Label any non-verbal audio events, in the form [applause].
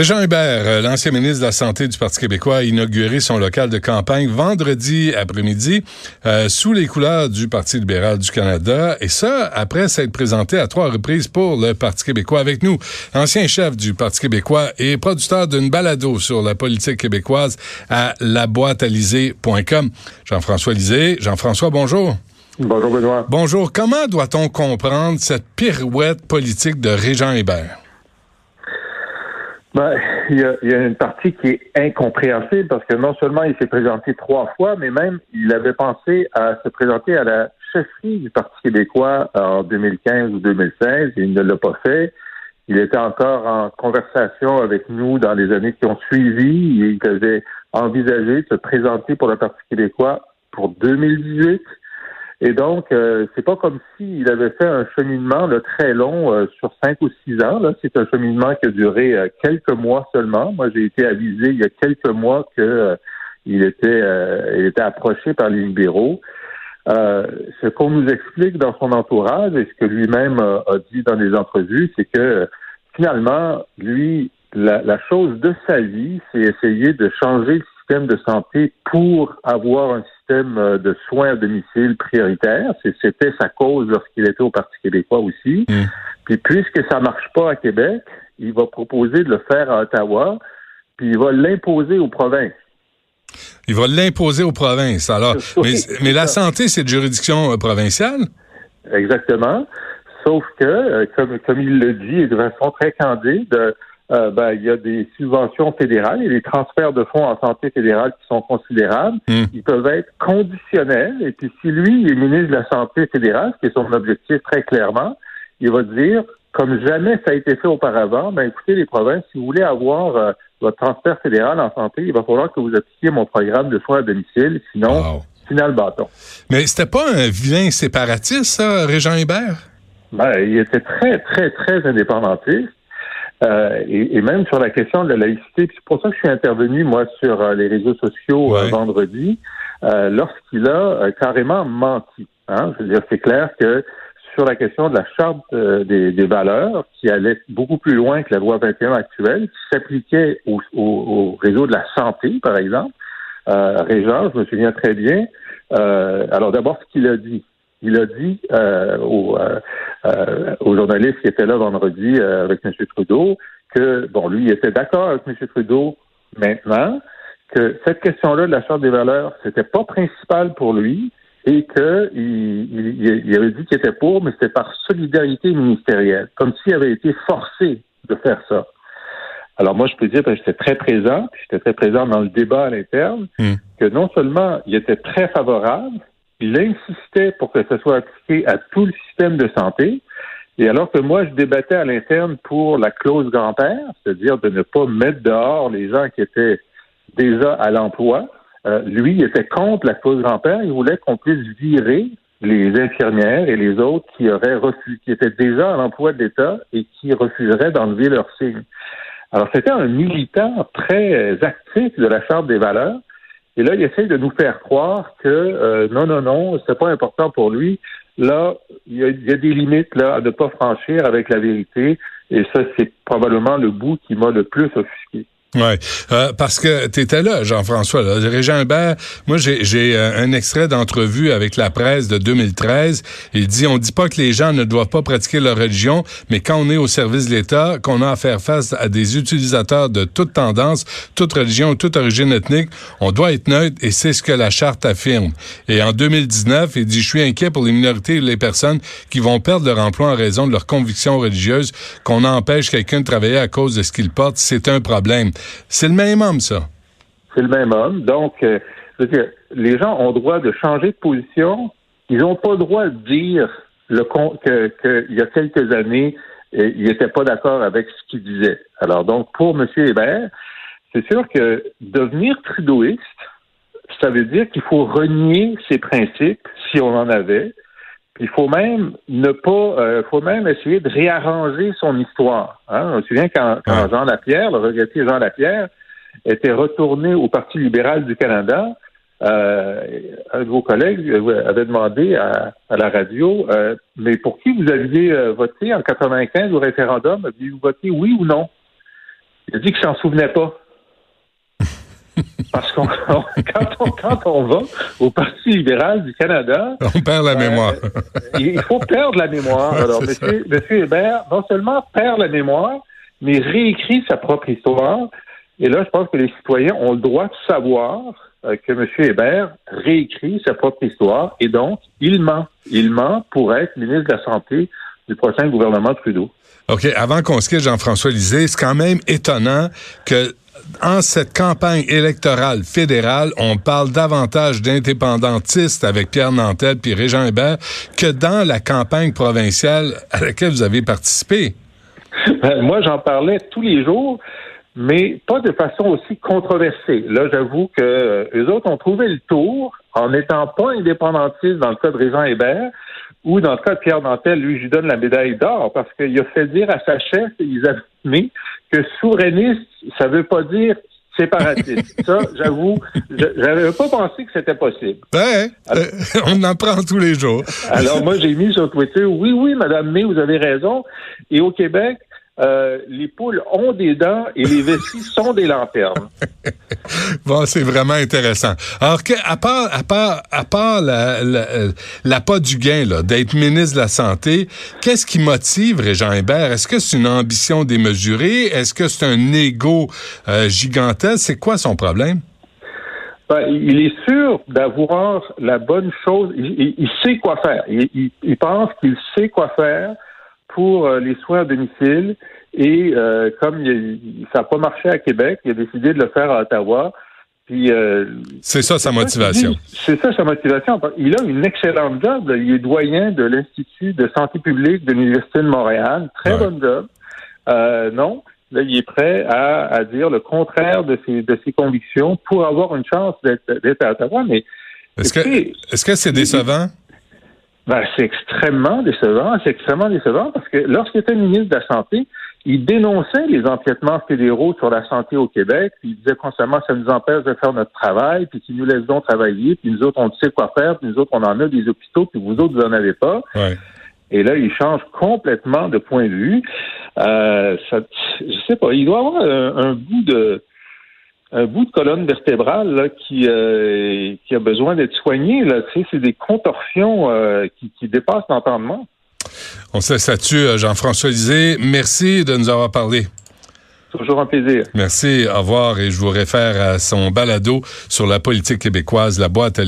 Régent Hubert, euh, l'ancien ministre de la Santé du Parti québécois, a inauguré son local de campagne vendredi après-midi euh, sous les couleurs du Parti libéral du Canada. Et ça, après s'être présenté à trois reprises pour le Parti québécois. Avec nous, ancien chef du Parti québécois et producteur d'une balado sur la politique québécoise à laboîtealisée.com. Jean-François Lisée. Jean-François, bonjour. Bonjour, Benoît. Bonjour. Comment doit-on comprendre cette pirouette politique de Régent Hébert? Ben, il y, y, a, une partie qui est incompréhensible parce que non seulement il s'est présenté trois fois, mais même il avait pensé à se présenter à la chefferie du Parti québécois en 2015 ou 2016 et il ne l'a pas fait. Il était encore en conversation avec nous dans les années qui ont suivi il avait envisagé de se présenter pour le Parti québécois pour 2018. Et donc, euh, c'est pas comme s'il avait fait un cheminement là, très long euh, sur cinq ou six ans. Là. C'est un cheminement qui a duré euh, quelques mois seulement. Moi, j'ai été avisé il y a quelques mois que euh, il était il était approché par les libéraux. ce qu'on nous explique dans son entourage et ce que lui-même a dit dans les entrevues, c'est que finalement, lui, la, la chose de sa vie, c'est essayer de changer le système de santé pour avoir un système euh, de soins à domicile prioritaire. C'était sa cause lorsqu'il était au Parti québécois aussi. Mm. Puis puisque ça marche pas à Québec, il va proposer de le faire à Ottawa, puis il va l'imposer aux provinces. Il va l'imposer aux provinces. Alors, [laughs] mais, mais la santé, c'est de juridiction euh, provinciale? Exactement. Sauf que, euh, comme, comme il le dit, et de façon très candide, euh, ben, il y a des subventions fédérales et des transferts de fonds en santé fédérale qui sont considérables. Hmm. Ils peuvent être conditionnels. Et puis, si lui est ministre de la Santé fédérale, ce qui est son objectif très clairement, il va dire, comme jamais ça a été fait auparavant, ben, écoutez, les provinces, si vous voulez avoir euh, votre transfert fédéral en santé, il va falloir que vous appliquiez mon programme de soins à domicile, sinon, final bâton. Mais c'était pas un vilain séparatiste, ça, Régent Hébert? Ben, il était très, très, très indépendantiste. Euh, et, même sur la question de la laïcité, c'est pour ça que je suis intervenu, moi, sur euh, les réseaux sociaux euh, vendredi, lorsqu'il a carrément menti. Hein. Je veux dire, c'est clair que sur la question de la charte des, des, valeurs, qui allait beaucoup plus loin que la loi 21 actuelle, qui s'appliquait au, au, au, réseau de la santé, par exemple, Régent, je me souviens très bien. alors d'abord, ce qu'il a dit, il a dit euh, aux, euh, aux, journalistes qui étaient là vendredi euh, avec M. Trudeau que, bon, lui, il était d'accord avec M. Trudeau maintenant, que cette question-là de la Charte des valeurs, c'était pas principal pour lui et qu'il il, il, avait dit qu'il était pour, mais c'était par solidarité ministérielle, comme s'il avait été forcé de faire ça. Alors moi, je peux dire, que j'étais très présent, j'étais très présent dans le débat à l'interne, hmm. que non seulement il était très favorable, il insistait pour que ce soit appliqué à tout le système de santé. Et alors que moi, je débattais à l'interne pour la clause grand-père, c'est-à-dire de ne pas mettre dehors les gens qui étaient déjà à l'emploi, euh, lui, il était contre la clause grand-père. Il voulait qu'on puisse virer les infirmières et les autres qui auraient refusé, qui étaient déjà à l'emploi de l'État et qui refuseraient d'enlever leur signe. Alors, c'était un militant très actif de la Charte des valeurs. Et là, il essaie de nous faire croire que euh, non, non, non, c'est pas important pour lui. Là, il y, a, il y, a, des limites là à ne pas franchir avec la vérité. Et ça, c'est probablement le bout qui m'a le plus offusqué. Oui, euh, parce que tu étais là, Jean-François. Là. Régent Hubert, moi j'ai euh, un extrait d'entrevue avec la presse de 2013. Il dit, on dit pas que les gens ne doivent pas pratiquer leur religion, mais quand on est au service de l'État, qu'on a à faire face à des utilisateurs de toute tendance, toute religion, toute origine ethnique, on doit être neutre et c'est ce que la charte affirme. Et en 2019, il dit, je suis inquiet pour les minorités et les personnes qui vont perdre leur emploi en raison de leurs convictions religieuses, qu'on empêche quelqu'un de travailler à cause de ce qu'il porte. C'est un problème. C'est le même homme, ça. C'est le même homme. Donc, euh, les gens ont droit de changer de position. Ils n'ont pas droit de dire qu'il y a quelques années, euh, il n'était pas d'accord avec ce qu'il disait. Alors, donc, pour M. Hébert, c'est sûr que devenir trudeauiste, ça veut dire qu'il faut renier ses principes, si on en avait. Il faut même ne pas, euh, faut même essayer de réarranger son histoire. Hein? On se souvient quand, quand Jean Lapierre, le regretté Jean Lapierre, était retourné au Parti libéral du Canada, euh, un de vos collègues avait demandé à, la radio, euh, mais pour qui vous aviez euh, voté en 95 au référendum? Aviez-vous voté oui ou non? Il a dit qu'il s'en souvenait pas. Parce qu'on [laughs] quand, on, va au Parti libéral du Canada, on perd la mémoire. il faut perdre la mémoire. [laughs] Alors, monsieur, monsieur Hébert, non seulement perd la mémoire, mais réécrit sa propre histoire. Et là, je pense que les citoyens ont le droit de savoir euh, que M. Hébert réécrit sa propre histoire et donc il ment. Il ment pour être ministre de la Santé du prochain gouvernement Trudeau. OK. Avant qu'on se quitte, Jean-François Lisée, c'est quand même étonnant que en cette campagne électorale fédérale, on parle davantage d'indépendantistes avec Pierre Nantel puis Régent Hébert que dans la campagne provinciale à laquelle vous avez participé. Ben, moi, j'en parlais tous les jours mais pas de façon aussi controversée. Là, j'avoue que euh, eux autres ont trouvé le tour en n'étant pas indépendantistes dans le cas de Régent Hébert ou dans le cas de Pierre Nantel, lui, je lui donne la médaille d'or parce qu'il a fait dire à sa chef, avaient que souverainiste, ça veut pas dire séparatiste. [laughs] Ça, j'avoue, j'avais pas pensé que c'était possible. Euh, on en prend tous les jours. alors moi, j'ai mis sur Twitter, oui, oui, Madame May, vous avez raison. Et au Québec, euh, les poules ont des dents et les vessies [laughs] sont des lanternes. [laughs] bon, c'est vraiment intéressant. Alors, que, à part, à part, à part la, la, pas du gain d'être ministre de la Santé, qu'est-ce qui motive Régent Hébert? Est-ce que c'est une ambition démesurée? Est-ce que c'est un ego euh, gigantesque? C'est quoi son problème? Ben, il est sûr d'avoir la bonne chose. Il, sait quoi faire. Il, il pense qu'il sait quoi faire pour euh, les soins à domicile. Et euh, comme ça n'a pas marché à Québec, il a décidé de le faire à Ottawa. Puis euh, c'est ça sa motivation. C'est ça sa motivation. Il a une excellente job. Il est doyen de l'Institut de santé publique de l'Université de Montréal. Très bonne job. non, là, il est prêt à, dire le contraire de ses, de ses convictions pour avoir une chance d'être à Ottawa. Mais est-ce que est-ce que c'est décevant? Ben, c'est extrêmement décevant. C'est extrêmement décevant parce que lorsqu'il était ministre de la Santé, il dénonçait les empiètements fédéraux sur la santé au Québec, puis il disait constamment ça nous empêche de faire notre travail, puis qu'ils nous laissent donc travailler, puis nous autres on sait quoi faire, puis nous autres on en a des hôpitaux, puis vous autres vous en avez pas. Et là, il change complètement de point de vue. Euh, ça, je sais pas, il doit avoir un bout de un bout de colonne vertébrale qui, euh, qui a besoin d'être soigné. Là. Tu sais, c'est des contorsions euh, qui, qui dépassent l'entendement. On se laisse euh, Jean-François Lisée. Merci de nous avoir parlé. Toujours un plaisir. Merci, au revoir. Et je vous réfère à son balado sur la politique québécoise, la boîte à